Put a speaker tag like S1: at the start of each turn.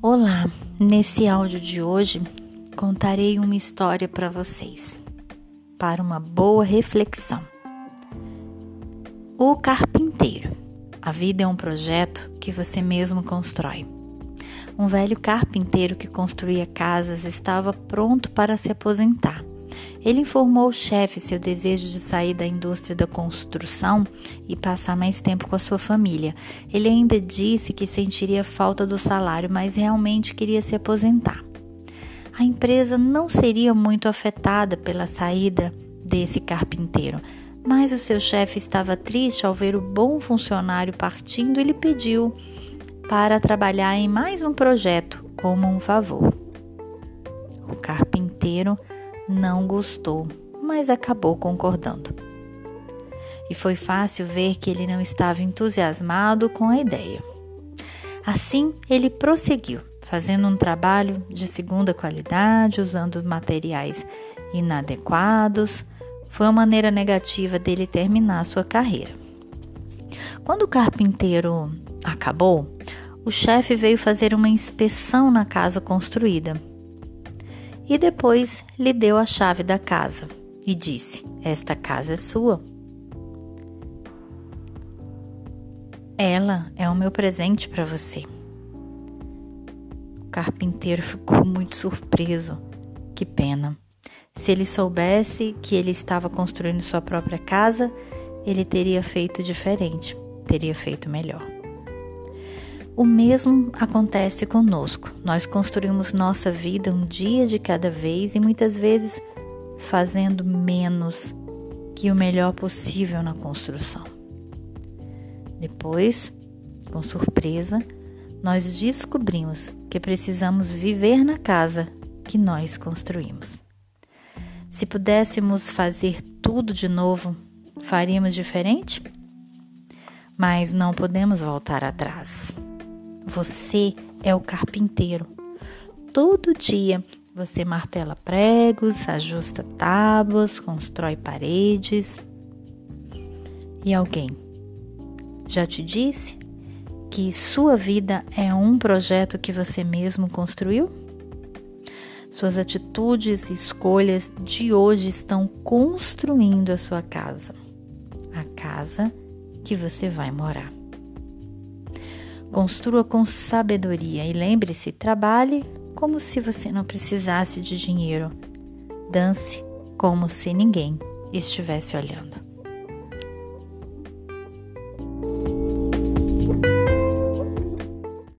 S1: Olá, nesse áudio de hoje contarei uma história para vocês, para uma boa reflexão. O carpinteiro. A vida é um projeto que você mesmo constrói. Um velho carpinteiro que construía casas estava pronto para se aposentar. Ele informou o chefe seu desejo de sair da indústria da construção e passar mais tempo com a sua família. Ele ainda disse que sentiria falta do salário, mas realmente queria se aposentar. A empresa não seria muito afetada pela saída desse carpinteiro, mas o seu chefe estava triste ao ver o bom funcionário partindo e lhe pediu para trabalhar em mais um projeto como um favor. O carpinteiro não gostou, mas acabou concordando. E foi fácil ver que ele não estava entusiasmado com a ideia. Assim, ele prosseguiu, fazendo um trabalho de segunda qualidade, usando materiais inadequados. Foi uma maneira negativa dele terminar sua carreira. Quando o carpinteiro acabou, o chefe veio fazer uma inspeção na casa construída e depois lhe deu a chave da casa e disse: Esta casa é sua. Ela é o meu presente para você. O carpinteiro ficou muito surpreso. Que pena. Se ele soubesse que ele estava construindo sua própria casa, ele teria feito diferente, teria feito melhor. O mesmo acontece conosco. Nós construímos nossa vida um dia de cada vez e muitas vezes fazendo menos que o melhor possível na construção. Depois, com surpresa, nós descobrimos que precisamos viver na casa que nós construímos. Se pudéssemos fazer tudo de novo, faríamos diferente? Mas não podemos voltar atrás. Você é o carpinteiro. Todo dia você martela pregos, ajusta tábuas, constrói paredes. E alguém já te disse que sua vida é um projeto que você mesmo construiu? Suas atitudes e escolhas de hoje estão construindo a sua casa, a casa que você vai morar. Construa com sabedoria e lembre-se: trabalhe como se você não precisasse de dinheiro. Dance como se ninguém estivesse olhando.